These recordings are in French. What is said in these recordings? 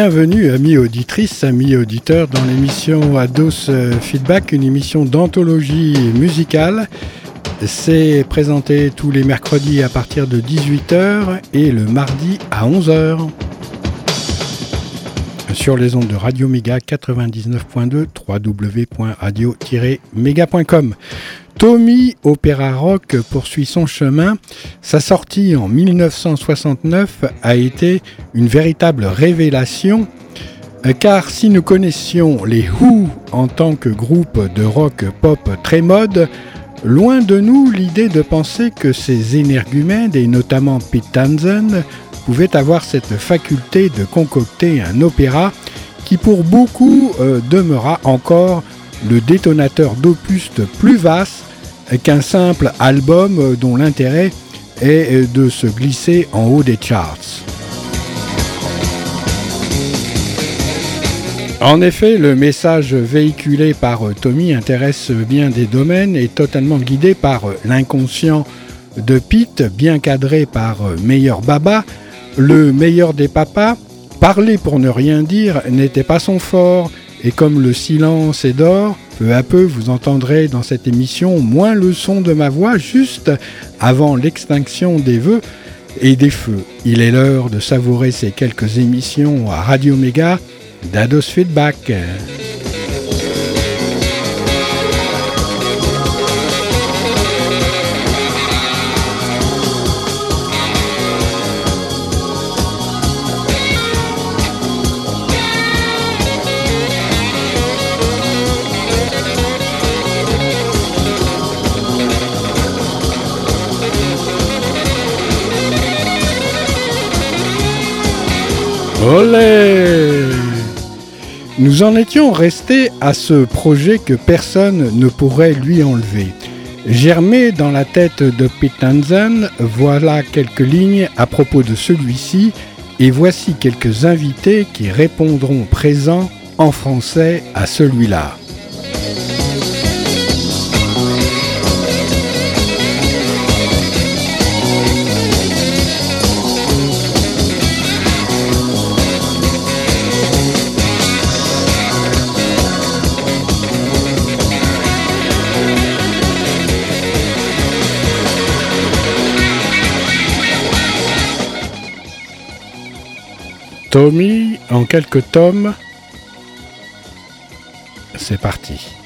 Bienvenue, amis auditrices, amis auditeurs, dans l'émission Ados Feedback, une émission d'anthologie musicale. C'est présenté tous les mercredis à partir de 18h et le mardi à 11h. Sur les ondes de Radio Méga 99.2 www.radio-méga.com. Tommy Opéra Rock poursuit son chemin. Sa sortie en 1969 a été une véritable révélation, euh, car si nous connaissions les Who en tant que groupe de rock pop très mode, loin de nous l'idée de penser que ces énergumènes, et notamment Pete Townsend, pouvaient avoir cette faculté de concocter un opéra qui pour beaucoup euh, demeura encore le détonateur d'opus plus vaste qu'un simple album dont l'intérêt est de se glisser en haut des charts. En effet, le message véhiculé par Tommy intéresse bien des domaines et totalement guidé par l'inconscient de Pete, bien cadré par Meilleur Baba, le meilleur des papas. Parler pour ne rien dire n'était pas son fort, et comme le silence est d'or, peu à peu, vous entendrez dans cette émission moins le son de ma voix juste avant l'extinction des vœux et des feux. Il est l'heure de savourer ces quelques émissions à Radio Méga d'Ados Feedback. Nous en étions restés à ce projet que personne ne pourrait lui enlever. Germé dans la tête de Pete voilà quelques lignes à propos de celui-ci et voici quelques invités qui répondront présents en français à celui-là. Tommy en quelques tomes. C'est parti.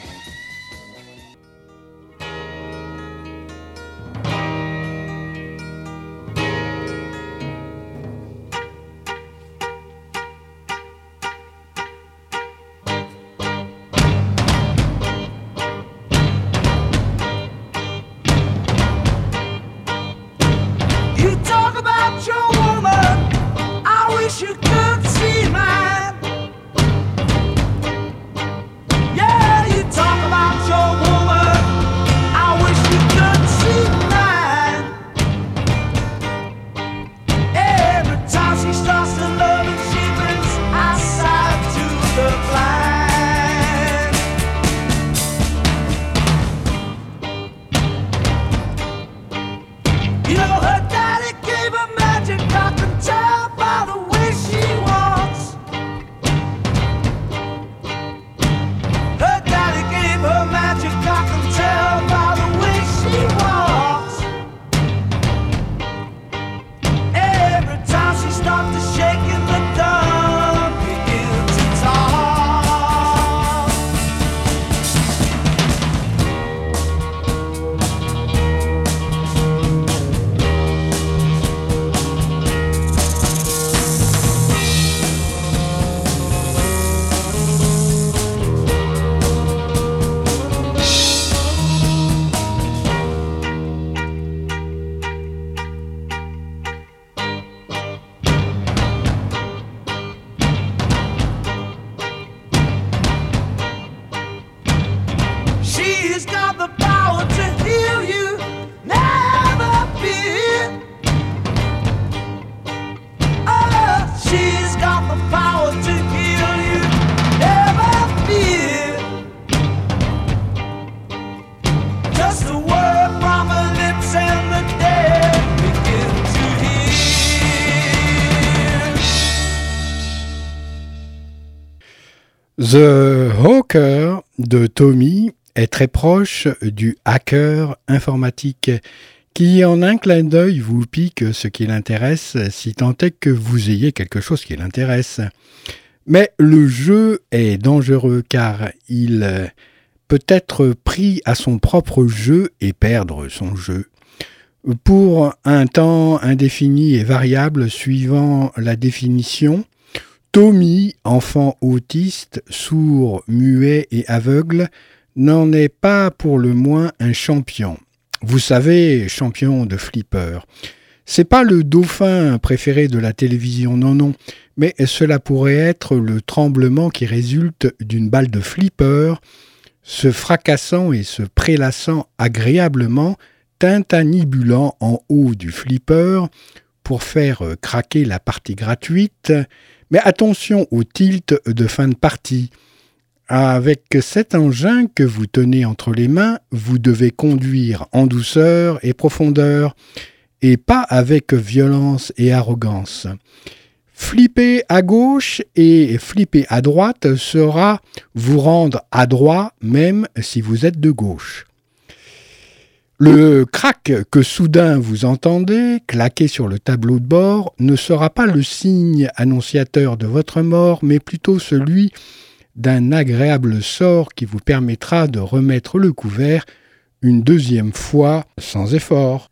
De Tommy est très proche du hacker informatique qui en un clin d'œil vous pique ce qui l'intéresse si tant est que vous ayez quelque chose qui l'intéresse. Mais le jeu est dangereux car il peut être pris à son propre jeu et perdre son jeu. Pour un temps indéfini et variable suivant la définition, Tommy, enfant autiste, sourd, muet et aveugle, n'en est pas pour le moins un champion. Vous savez, champion de flipper. C'est pas le dauphin préféré de la télévision, non, non, mais cela pourrait être le tremblement qui résulte d'une balle de flipper, se fracassant et se prélassant agréablement, tintanibulant en haut du flipper pour faire craquer la partie gratuite, mais attention au tilt de fin de partie. Avec cet engin que vous tenez entre les mains, vous devez conduire en douceur et profondeur, et pas avec violence et arrogance. Flipper à gauche et flipper à droite sera vous rendre adroit même si vous êtes de gauche. Le crack que soudain vous entendez claquer sur le tableau de bord ne sera pas le signe annonciateur de votre mort, mais plutôt celui d'un agréable sort qui vous permettra de remettre le couvert une deuxième fois sans effort.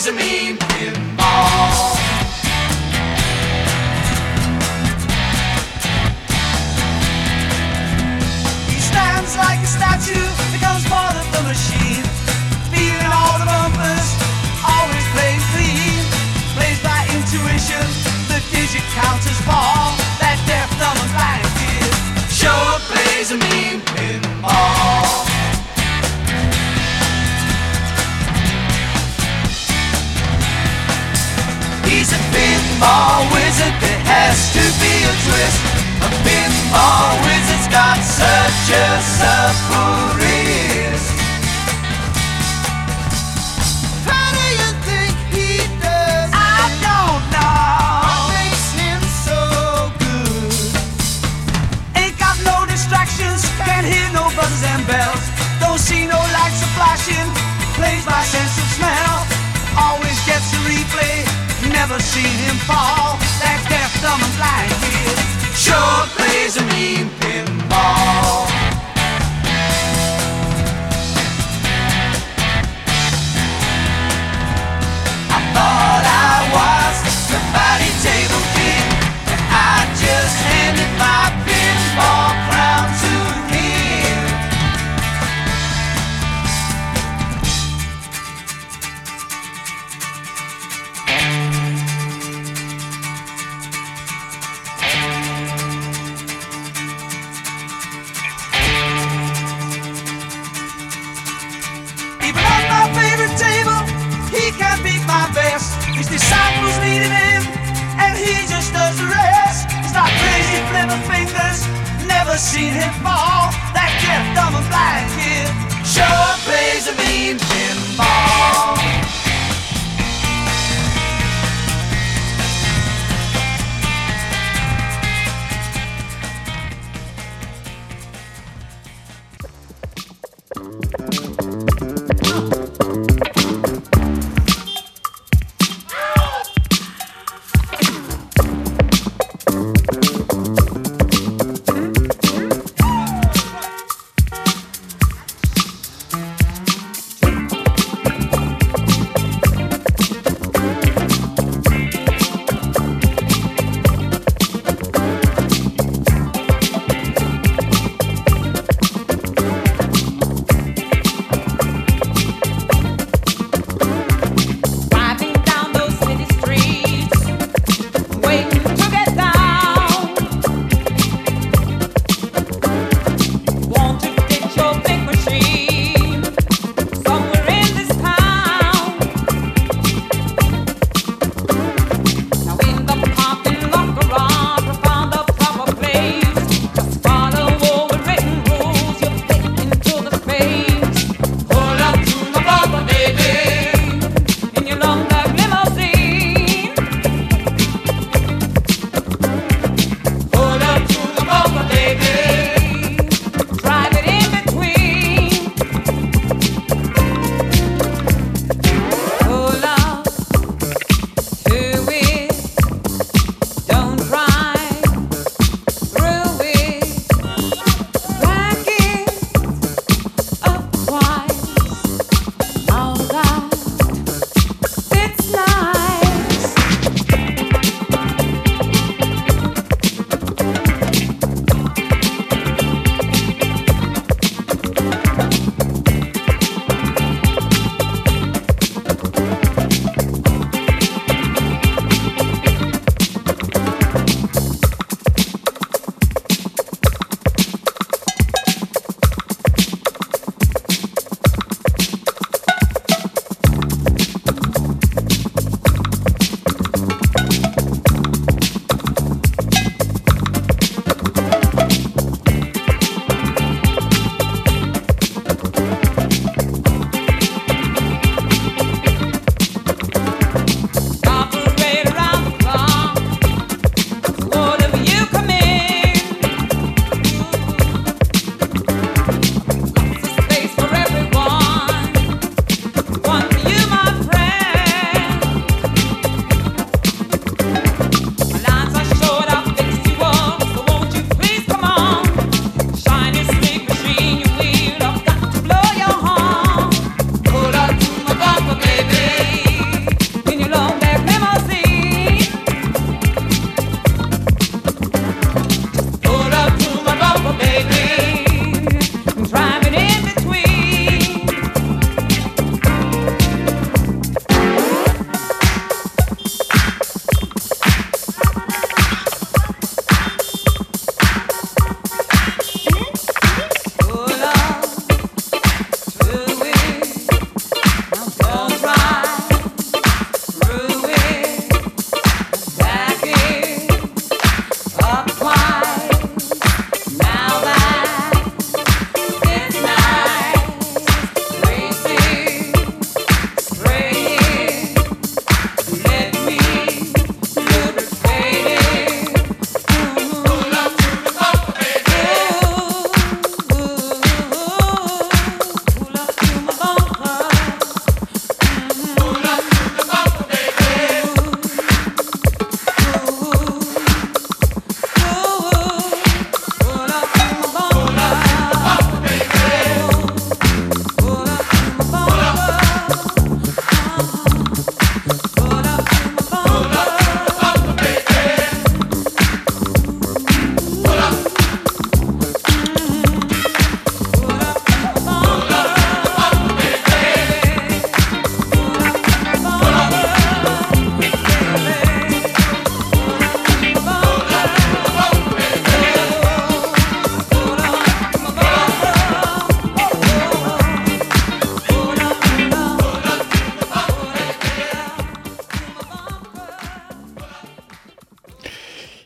always a meme pinball. I'm always a, there has to be a twist.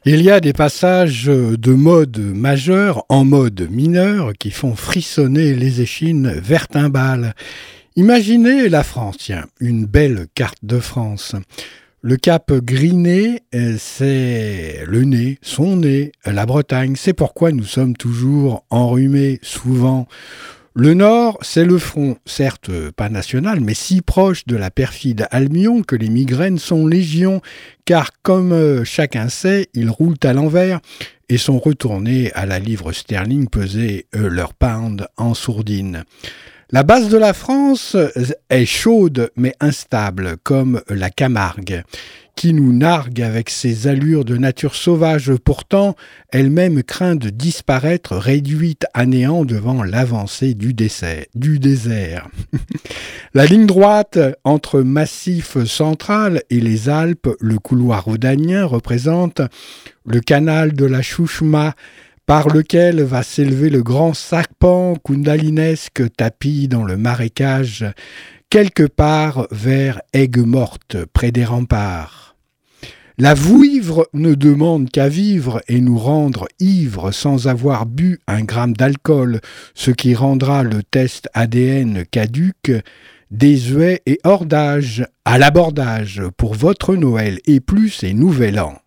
Il y a des passages de mode majeur en mode mineur qui font frissonner les échines vertimbales. Imaginez la France, tiens, une belle carte de France. Le cap Griné, c'est le nez, son nez, la Bretagne. C'est pourquoi nous sommes toujours enrhumés, souvent. Le nord, c'est le front, certes pas national, mais si proche de la perfide Albion que les migraines sont légion, car comme euh, chacun sait, ils roulent à l'envers et sont retournés à la livre sterling peser euh, leur pound en sourdine. La base de la France est chaude mais instable, comme la Camargue qui nous nargue avec ses allures de nature sauvage, pourtant elle-même craint de disparaître réduite à néant devant l'avancée du, désert. La ligne droite entre Massif central et les Alpes, le couloir rhodanien, représente le canal de la Chouchma, par lequel va s'élever le grand serpent kundalinesque tapis dans le marécage quelque part vers Aigues-Mortes, près des remparts. La vouivre ne demande qu'à vivre et nous rendre ivres sans avoir bu un gramme d'alcool, ce qui rendra le test ADN caduque, désuet et hors d'âge, à l'abordage pour votre Noël et plus et Nouvel An.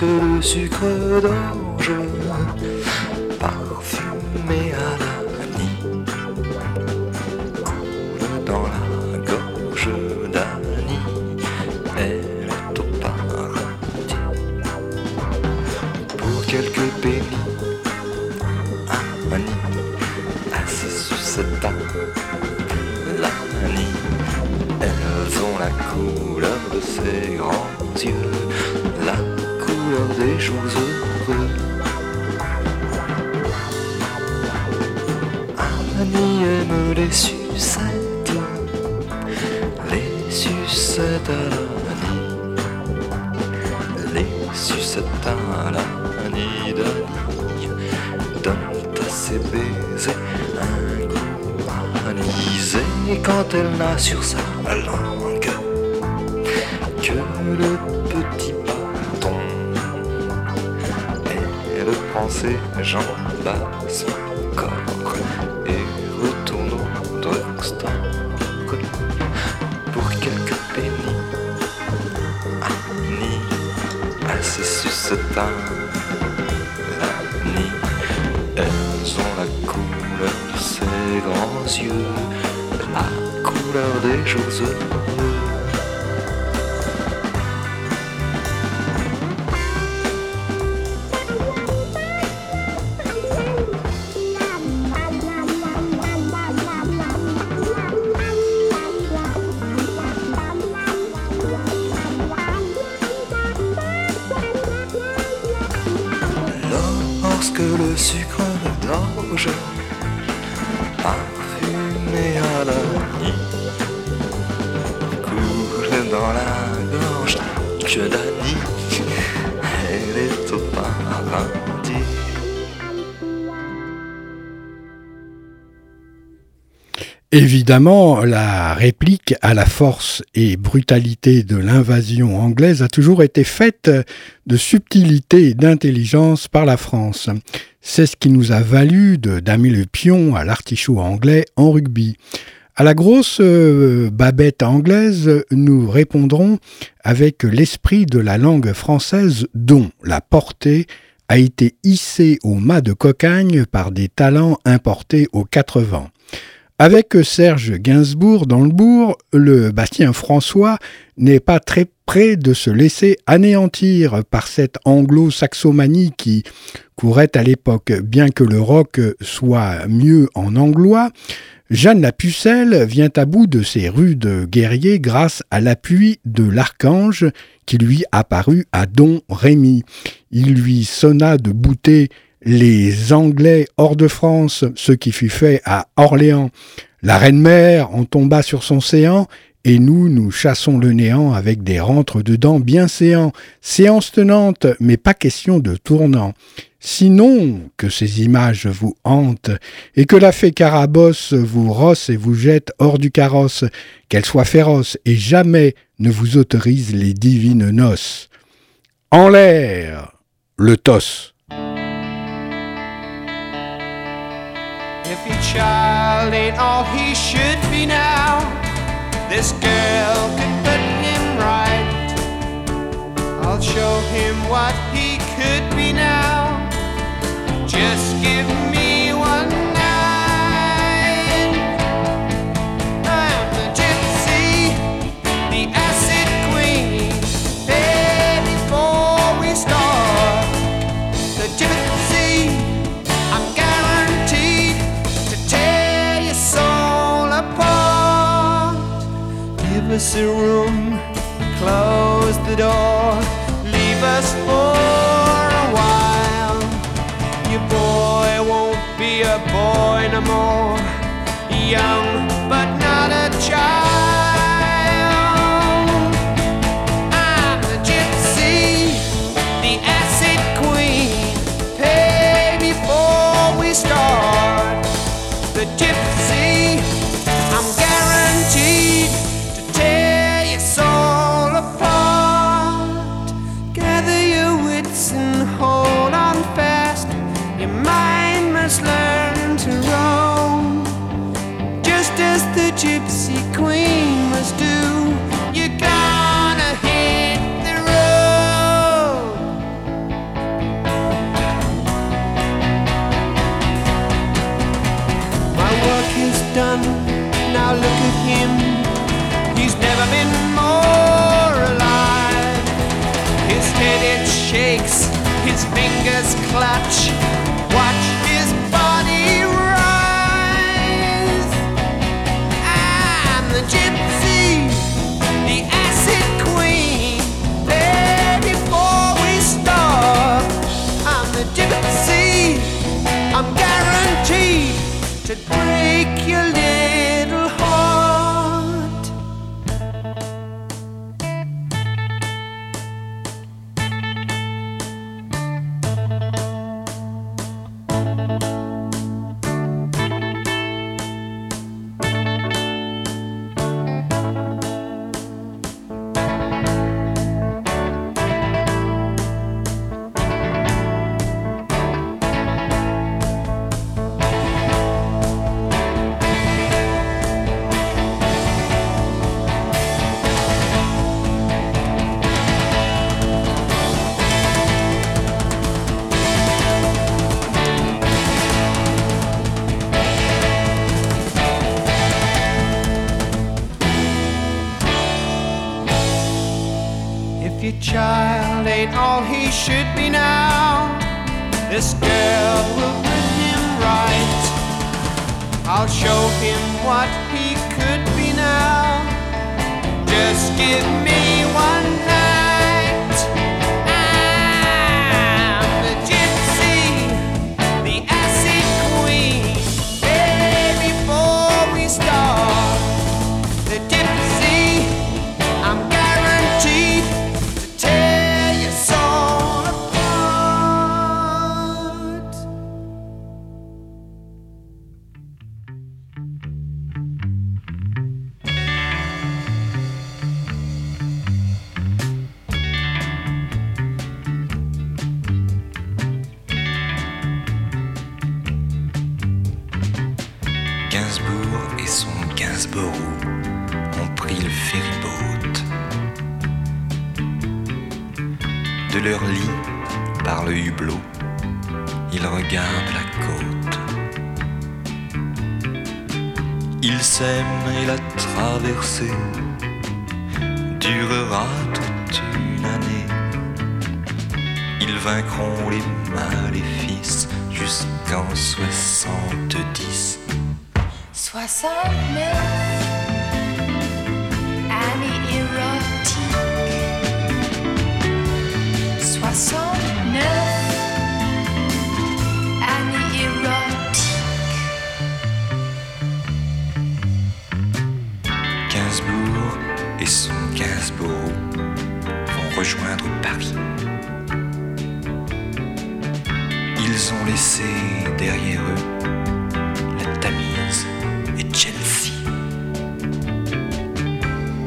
Lorsque le sucre d'orge la couleur des jours heureux. Évidemment, la réplique à la force et brutalité de l'invasion anglaise a toujours été faite de subtilité et d'intelligence par la France. C'est ce qui nous a valu de damer le pion à l'artichaut anglais en rugby. À la grosse euh, babette anglaise, nous répondrons avec l'esprit de la langue française dont la portée a été hissée au mât de cocagne par des talents importés aux quatre vents. Avec Serge Gainsbourg dans le bourg, le Bastien François n'est pas très près de se laisser anéantir par cette anglo-saxomanie qui courait à l'époque. Bien que le rock soit mieux en anglois, Jeanne la Pucelle vient à bout de ses rudes guerriers grâce à l'appui de l'archange qui lui apparut à Don Rémy. Il lui sonna de bouter les Anglais hors de France, ce qui fut fait à Orléans. La reine-mère en tomba sur son séant, et nous, nous chassons le néant avec des rentres dedans bien séants. Séance tenante, mais pas question de tournant. Sinon que ces images vous hantent, et que la fée Carabosse vous rosse et vous jette hors du carrosse, qu'elle soit féroce et jamais ne vous autorise les divines noces. En l'air, le tos. If your child ain't all he should be now, this girl could put him right. I'll show him what he could be now. Just Give room, close the door, leave us for a while. Your boy won't be a boy no more, young but not a child. Gypsy queen must do, you're gonna hit the road. My work is done, now look at him. He's never been more alive. His head it shakes, his fingers clutch.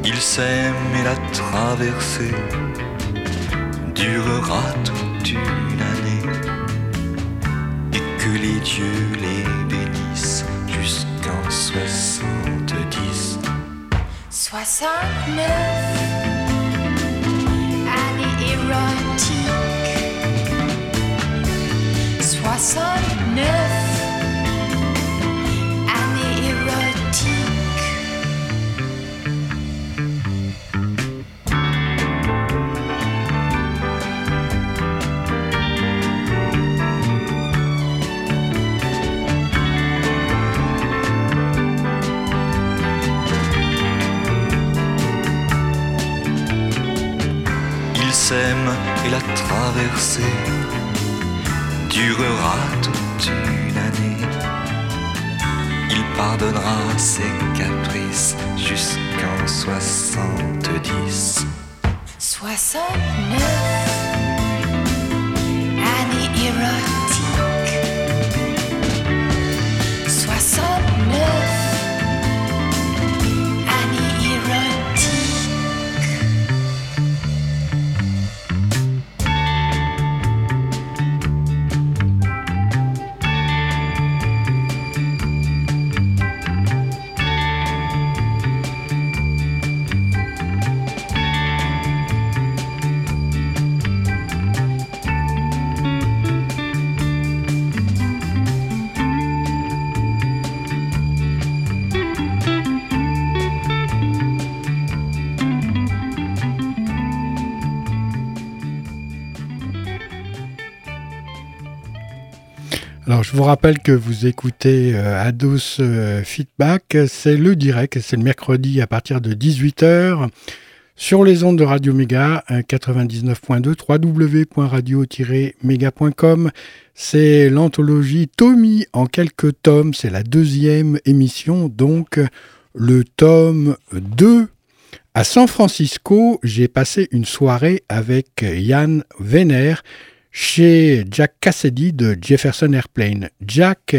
Ils s'aiment et la traversée durera toute une année et que les dieux les bénissent jusqu'en 70. 69 Annie érotique 69 et la traversée durera toute une année. Il pardonnera ses caprices jusqu'en 70. 69 Annie érotique Alors, je vous rappelle que vous écoutez euh, Ados euh, Feedback. C'est le direct, c'est le mercredi à partir de 18h sur les ondes de Radio Méga euh, 99.2 www.radio-méga.com. C'est l'anthologie Tommy en quelques tomes. C'est la deuxième émission, donc le tome 2. À San Francisco, j'ai passé une soirée avec Yann Venner chez Jack Cassidy de Jefferson Airplane. Jack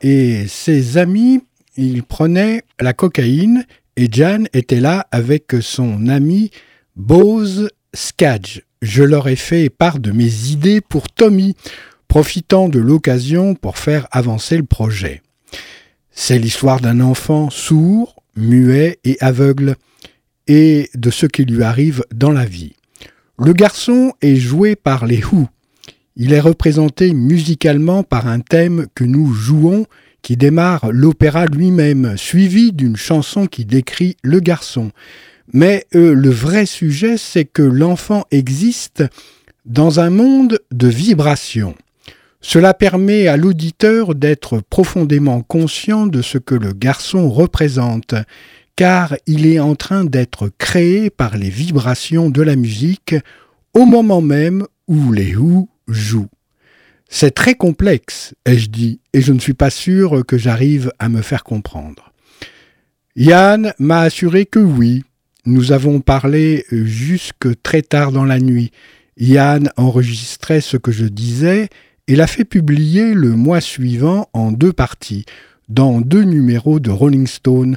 et ses amis, ils prenaient la cocaïne et Jan était là avec son ami Bose Skadge. Je leur ai fait part de mes idées pour Tommy, profitant de l'occasion pour faire avancer le projet. C'est l'histoire d'un enfant sourd, muet et aveugle, et de ce qui lui arrive dans la vie. Le garçon est joué par les Who. Il est représenté musicalement par un thème que nous jouons qui démarre l'opéra lui-même, suivi d'une chanson qui décrit le garçon. Mais euh, le vrai sujet, c'est que l'enfant existe dans un monde de vibrations. Cela permet à l'auditeur d'être profondément conscient de ce que le garçon représente, car il est en train d'être créé par les vibrations de la musique au moment même où les Who jouent. C'est très complexe, ai-je dit, et je ne suis pas sûr que j'arrive à me faire comprendre. Yann m'a assuré que oui. Nous avons parlé jusque très tard dans la nuit. Yann enregistrait ce que je disais et l'a fait publier le mois suivant en deux parties, dans deux numéros de Rolling Stone,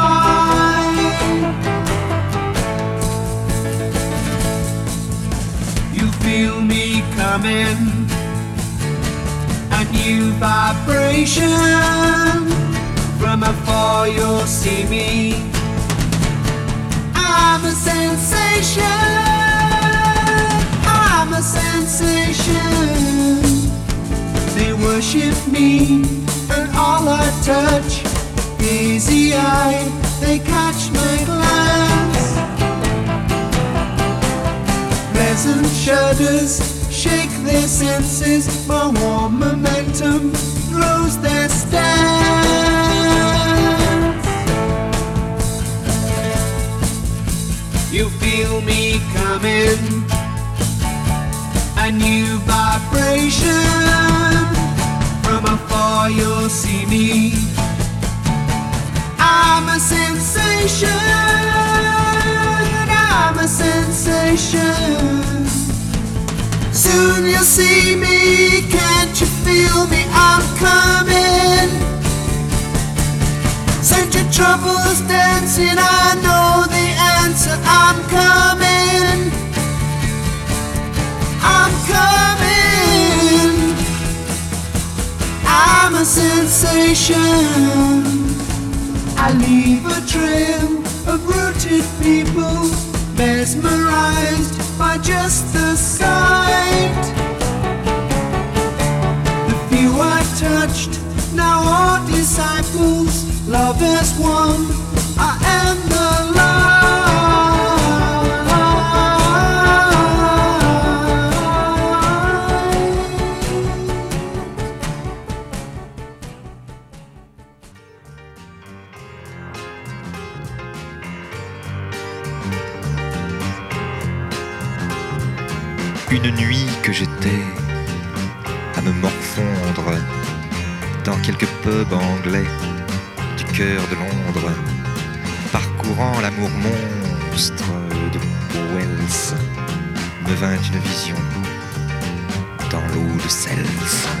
coming, a new vibration. From afar, you'll see me. I'm a sensation. I'm a sensation. They worship me, and all I touch, easy eye, they catch my glance. Pleasant shudders shake their senses, my warm momentum throws their stance. You feel me coming, a new vibration. From afar, you'll see me. I'm a sensation. I'm a sensation. See me. Can't you feel me? I'm coming. Send your troubles dancing. I know the answer. I'm coming. I'm coming. I'm a sensation. I leave a trail of rooted people, mesmerized by just the sight. Touched now are disciples, love as one. I am the. Une nuit que j'étais pubs anglais du cœur de Londres, parcourant l'amour monstre de Wells, me vint une vision dans l'eau de Cels.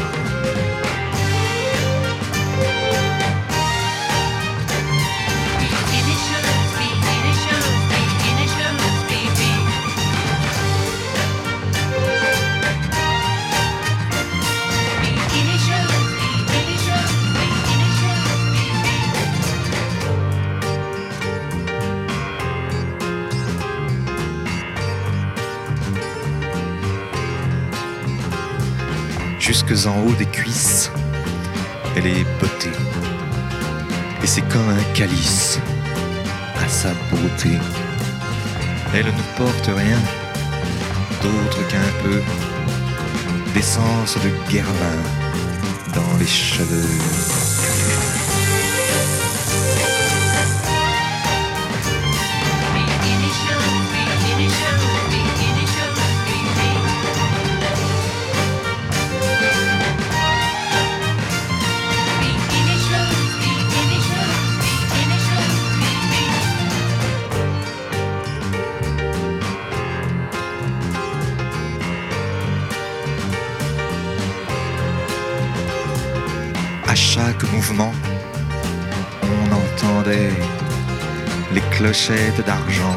En haut des cuisses, elle est bottée. Et c'est comme un calice à sa beauté. Elle ne porte rien d'autre qu'un peu d'essence de guervin dans les cheveux. D'argent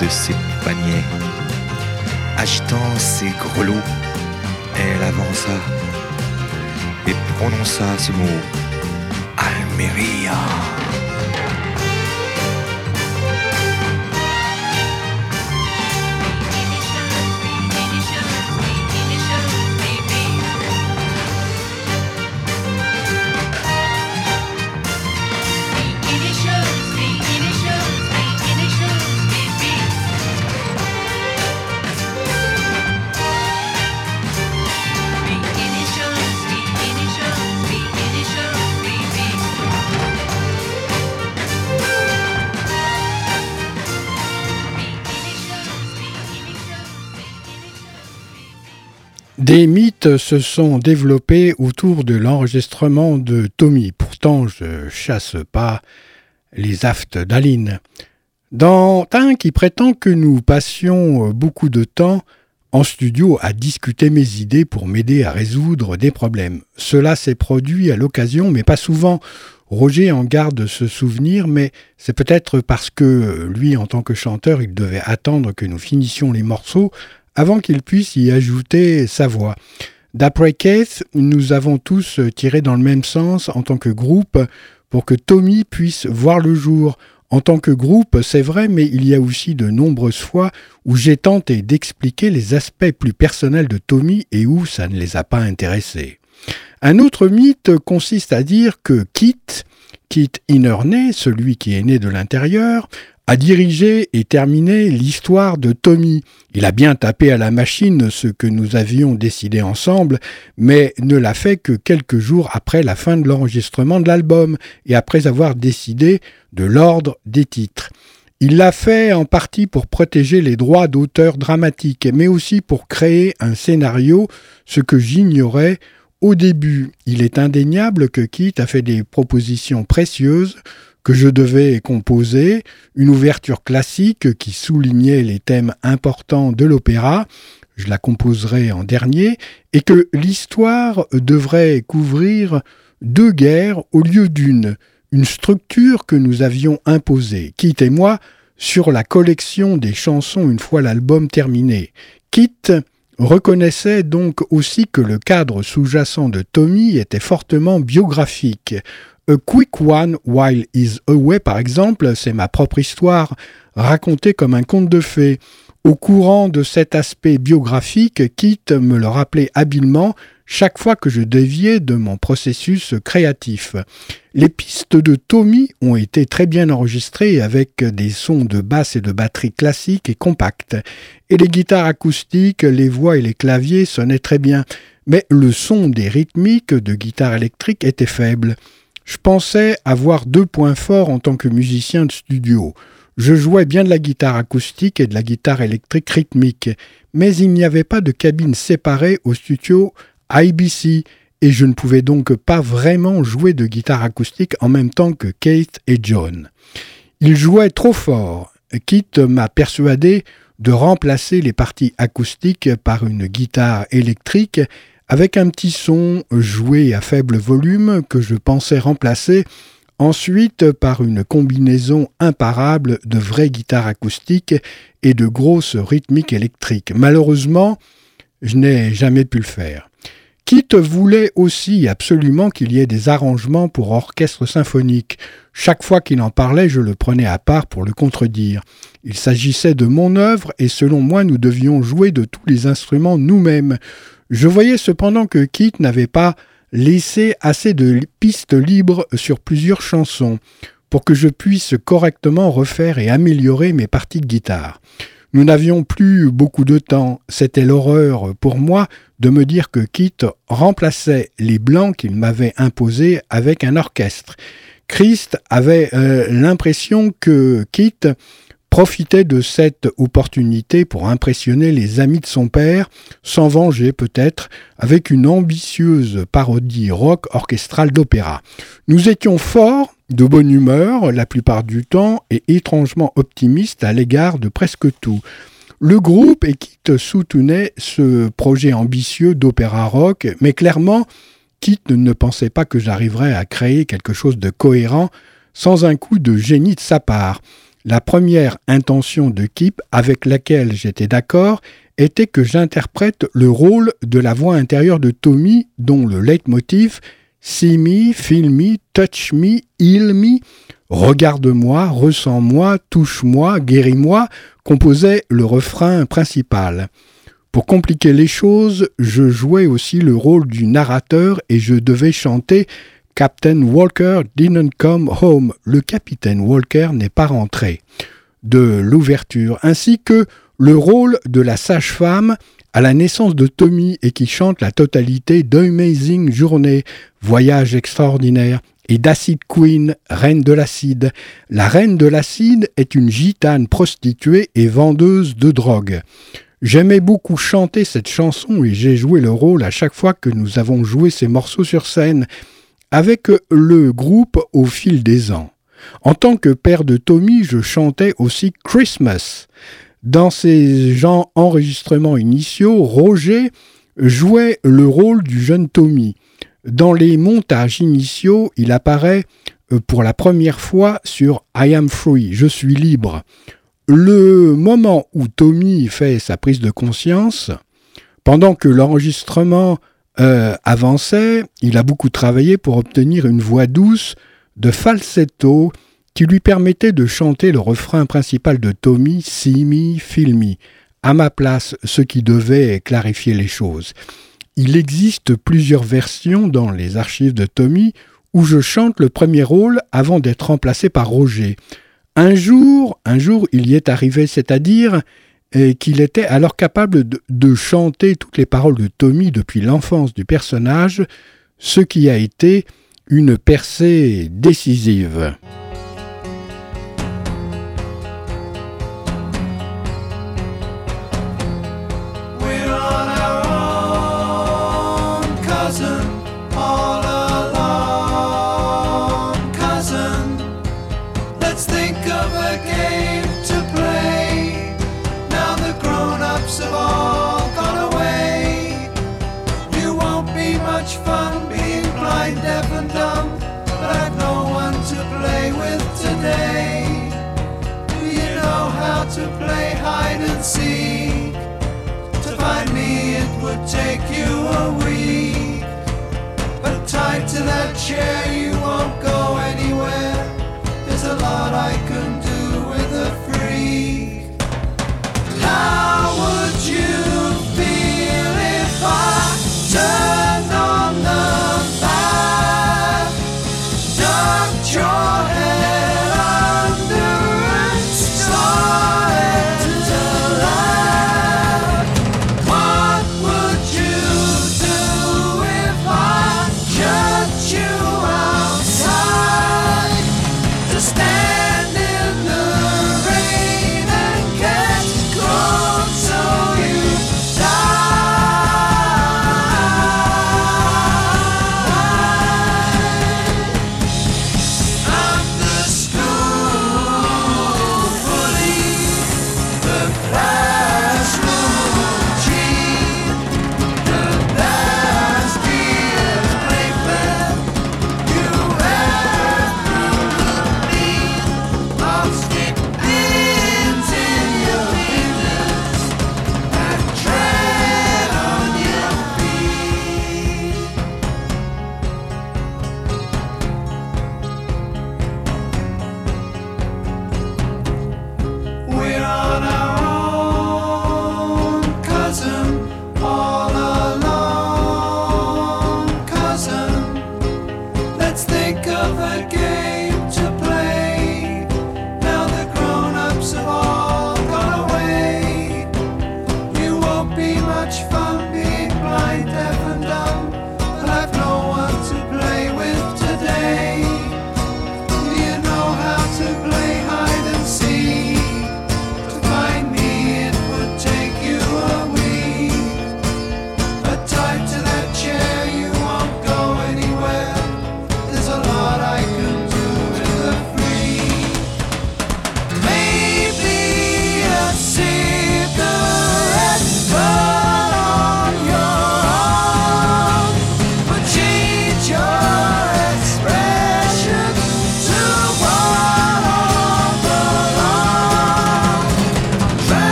de ses paniers. Agitant ses grelots, elle avança et prononça ce mot Almeria. Des mythes se sont développés autour de l'enregistrement de Tommy. Pourtant, je chasse pas les aftes d'Aline. Dans un qui prétend que nous passions beaucoup de temps en studio à discuter mes idées pour m'aider à résoudre des problèmes. Cela s'est produit à l'occasion, mais pas souvent. Roger en garde ce souvenir, mais c'est peut-être parce que lui, en tant que chanteur, il devait attendre que nous finissions les morceaux avant qu'il puisse y ajouter sa voix. D'après Keith, nous avons tous tiré dans le même sens en tant que groupe pour que Tommy puisse voir le jour. En tant que groupe, c'est vrai, mais il y a aussi de nombreuses fois où j'ai tenté d'expliquer les aspects plus personnels de Tommy et où ça ne les a pas intéressés. Un autre mythe consiste à dire que Kit, Kit Innerney, celui qui est né de l'intérieur, a dirigé et terminé l'histoire de Tommy. Il a bien tapé à la machine ce que nous avions décidé ensemble, mais ne l'a fait que quelques jours après la fin de l'enregistrement de l'album et après avoir décidé de l'ordre des titres. Il l'a fait en partie pour protéger les droits d'auteur dramatique, mais aussi pour créer un scénario, ce que j'ignorais au début. Il est indéniable que Kit a fait des propositions précieuses que je devais composer, une ouverture classique qui soulignait les thèmes importants de l'opéra, je la composerai en dernier, et que l'histoire devrait couvrir deux guerres au lieu d'une, une structure que nous avions imposée, Kit et moi, sur la collection des chansons une fois l'album terminé. Kit reconnaissait donc aussi que le cadre sous-jacent de Tommy était fortement biographique. A Quick One While Is Away, par exemple, c'est ma propre histoire, racontée comme un conte de fées. Au courant de cet aspect biographique, Kit me le rappelait habilement chaque fois que je déviais de mon processus créatif. Les pistes de Tommy ont été très bien enregistrées avec des sons de basse et de batterie classiques et compacts. Et les guitares acoustiques, les voix et les claviers sonnaient très bien. Mais le son des rythmiques de guitare électrique était faible. Je pensais avoir deux points forts en tant que musicien de studio. Je jouais bien de la guitare acoustique et de la guitare électrique rythmique, mais il n'y avait pas de cabine séparée au studio IBC et je ne pouvais donc pas vraiment jouer de guitare acoustique en même temps que Kate et John. Ils jouaient trop fort. Kit m'a persuadé de remplacer les parties acoustiques par une guitare électrique avec un petit son joué à faible volume que je pensais remplacer ensuite par une combinaison imparable de vraies guitares acoustiques et de grosses rythmiques électriques. Malheureusement, je n'ai jamais pu le faire. Kit voulait aussi absolument qu'il y ait des arrangements pour orchestre symphonique. Chaque fois qu'il en parlait, je le prenais à part pour le contredire. Il s'agissait de mon œuvre et selon moi nous devions jouer de tous les instruments nous-mêmes. Je voyais cependant que Kit n'avait pas laissé assez de pistes libres sur plusieurs chansons pour que je puisse correctement refaire et améliorer mes parties de guitare. Nous n'avions plus beaucoup de temps, c'était l'horreur pour moi de me dire que Kit remplaçait les blancs qu'il m'avait imposés avec un orchestre. Christ avait euh, l'impression que Kit profitait de cette opportunité pour impressionner les amis de son père, sans venger peut-être, avec une ambitieuse parodie rock orchestrale d'opéra. Nous étions forts, de bonne humeur la plupart du temps et étrangement optimistes à l'égard de presque tout. Le groupe Kit soutenait ce projet ambitieux d'opéra rock, mais clairement, Kit ne pensait pas que j'arriverais à créer quelque chose de cohérent sans un coup de génie de sa part. La première intention de Kip avec laquelle j'étais d'accord était que j'interprète le rôle de la voix intérieure de Tommy dont le leitmotiv See me, feel me, touch me, heal me, regarde-moi, ressens-moi, touche-moi, guéris-moi composait le refrain principal. Pour compliquer les choses, je jouais aussi le rôle du narrateur et je devais chanter Captain Walker didn't come home. Le capitaine Walker n'est pas rentré. De l'ouverture, ainsi que le rôle de la sage-femme à la naissance de Tommy et qui chante la totalité d'Amazing Journée, Voyage extraordinaire, et d'Acid Queen, reine de l'acide. La reine de l'acide est une gitane prostituée et vendeuse de drogue. J'aimais beaucoup chanter cette chanson et j'ai joué le rôle à chaque fois que nous avons joué ces morceaux sur scène avec le groupe au fil des ans. En tant que père de Tommy, je chantais aussi Christmas. Dans ces gens enregistrements initiaux, Roger jouait le rôle du jeune Tommy. Dans les montages initiaux, il apparaît euh, pour la première fois sur I am free, je suis libre. Le moment où Tommy fait sa prise de conscience, pendant que l'enregistrement euh, avançait, il a beaucoup travaillé pour obtenir une voix douce de falsetto qui lui permettait de chanter le refrain principal de Tommy, feel me, à ma place, ce qui devait clarifier les choses. Il existe plusieurs versions dans les archives de Tommy où je chante le premier rôle avant d'être remplacé par Roger. Un jour, un jour, il y est arrivé, c'est-à-dire euh, qu'il était alors capable de chanter toutes les paroles de Tommy depuis l'enfance du personnage, ce qui a été une percée décisive.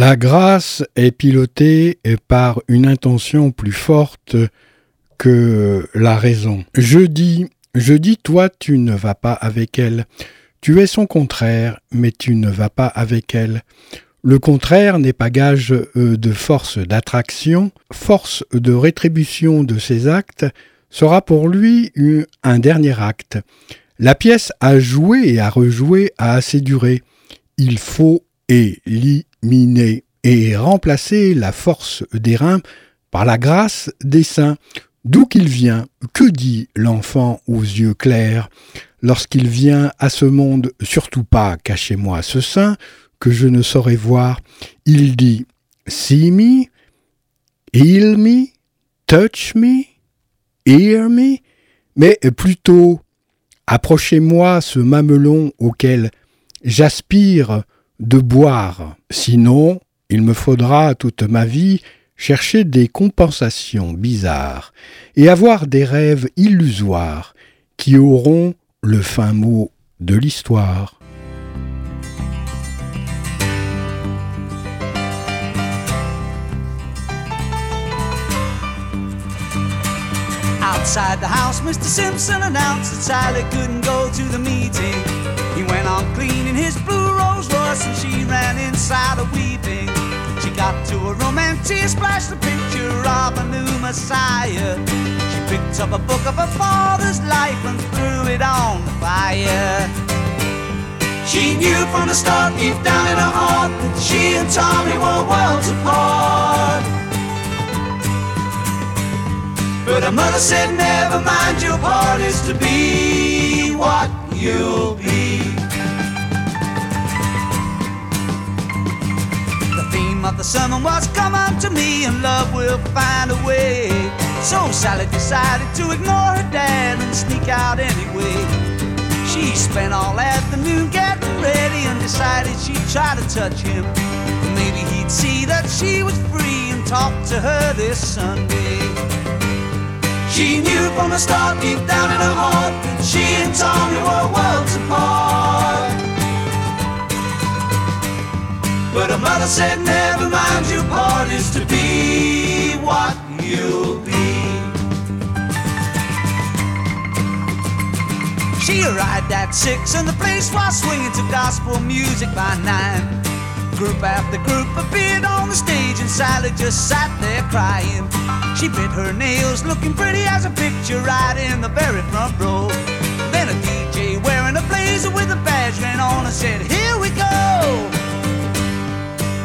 La grâce est pilotée par une intention plus forte que la raison. Je dis, je dis, toi, tu ne vas pas avec elle. Tu es son contraire, mais tu ne vas pas avec elle. Le contraire n'est pas gage euh, de force d'attraction, force de rétribution de ses actes sera pour lui un dernier acte. La pièce à jouer et à rejouer a assez duré. Il faut éliminer et remplacer la force des reins par la grâce des seins. D'où qu'il vient, que dit l'enfant aux yeux clairs lorsqu'il vient à ce monde, surtout pas cachez-moi ce sein que je ne saurais voir, il dit See me, heal me, touch me, hear me, mais plutôt approchez-moi ce mamelon auquel j'aspire de boire. Sinon, il me faudra toute ma vie chercher des compensations bizarres et avoir des rêves illusoires qui auront le fin mot de l'histoire. Outside the house, Mr. Simpson announced that Sally couldn't go to the meeting. He went on cleaning his blue Rolls Royce and she ran inside a weeping. She got to a room and tears splashed the picture of a new Messiah. She picked up a book of her father's life and threw it on the fire. She knew from the start, deep down in her heart, that she and Tommy were worlds apart. But her mother said, never mind, your part is to be what you'll be. The sermon was, coming to me and love will find a way. So Sally decided to ignore her dad and sneak out anyway. She spent all afternoon getting ready and decided she'd try to touch him. Maybe he'd see that she was free and talk to her this Sunday. She knew from the start, deep down in her heart, that she and Tommy were worlds apart. But her mother said, never mind, your part is to be what you'll be. She arrived at six and the place was swinging to gospel music by nine. Group after group appeared on the stage and Sally just sat there crying. She bit her nails, looking pretty as a picture right in the very front row. Then a DJ wearing a blazer with a badge ran on and said, Here we go.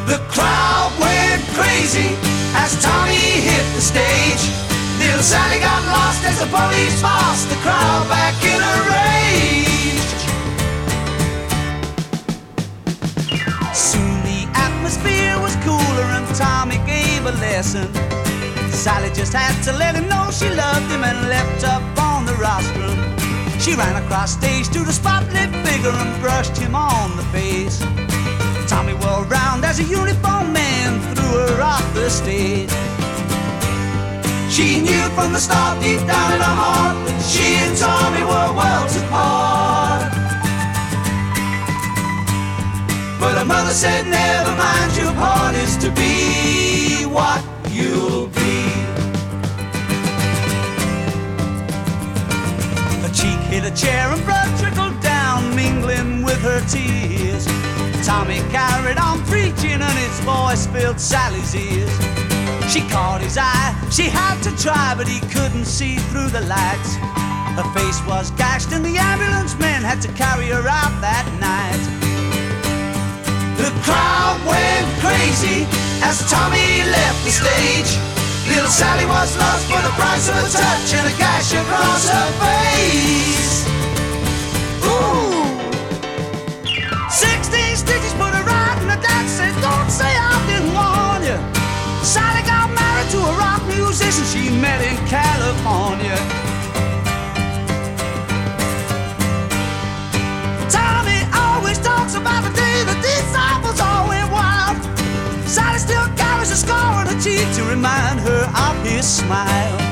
The crowd went crazy as Tommy hit the stage. Little Sally got lost as the police passed the crowd back in a rage. Soon the atmosphere was cooler and Tommy gave a lesson. Sally just had to let him know she loved him and leapt up on the rostrum. She ran across stage to the spotlit figure and brushed him on the face. Tommy whirled round as a uniformed man threw her off the stage. She knew from the start, deep down in her heart, that she and Tommy were worlds apart. But her mother said, never mind, your part is to be what you'll be. Her cheek hit a chair and blood trickled down, mingling with her tears. Tommy carried on preaching and his voice filled Sally's ears. She caught his eye, she had to try, but he couldn't see through the lights. Her face was gashed and the ambulance men had to carry her out that night. The crowd went crazy as Tommy left the stage. Little Sally was lost for the price of a touch and a gash across her face. Ooh. Sixteen stitches put her right and her dad said, Don't say I didn't warn you. Sally got married to a rock musician she met in California. Tommy always talks about the day the disciples all went wild. Sally still carries a scar on her cheek to remind her of his smile.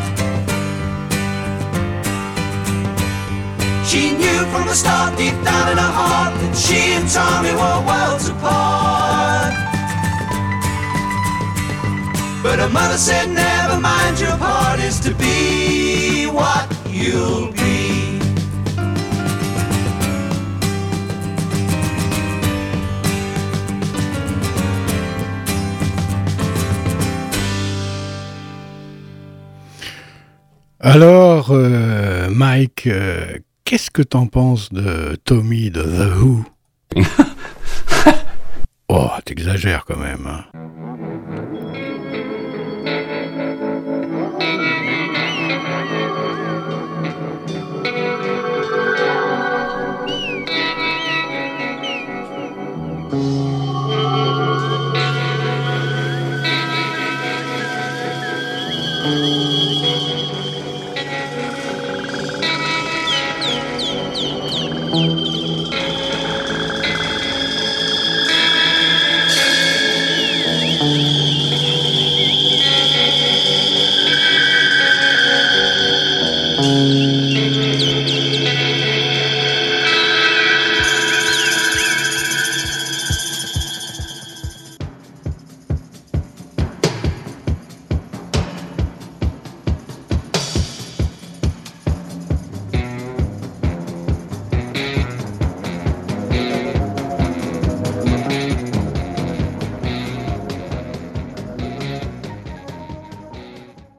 She knew from the start, deep down in her heart, that she and Tommy were worlds apart. But her mother said, never mind, your part is to be what you'll be. Alors, euh, Mike, euh, qu'est-ce que t'en penses de Tommy de The Who? Oh, t'exagères quand même. hein.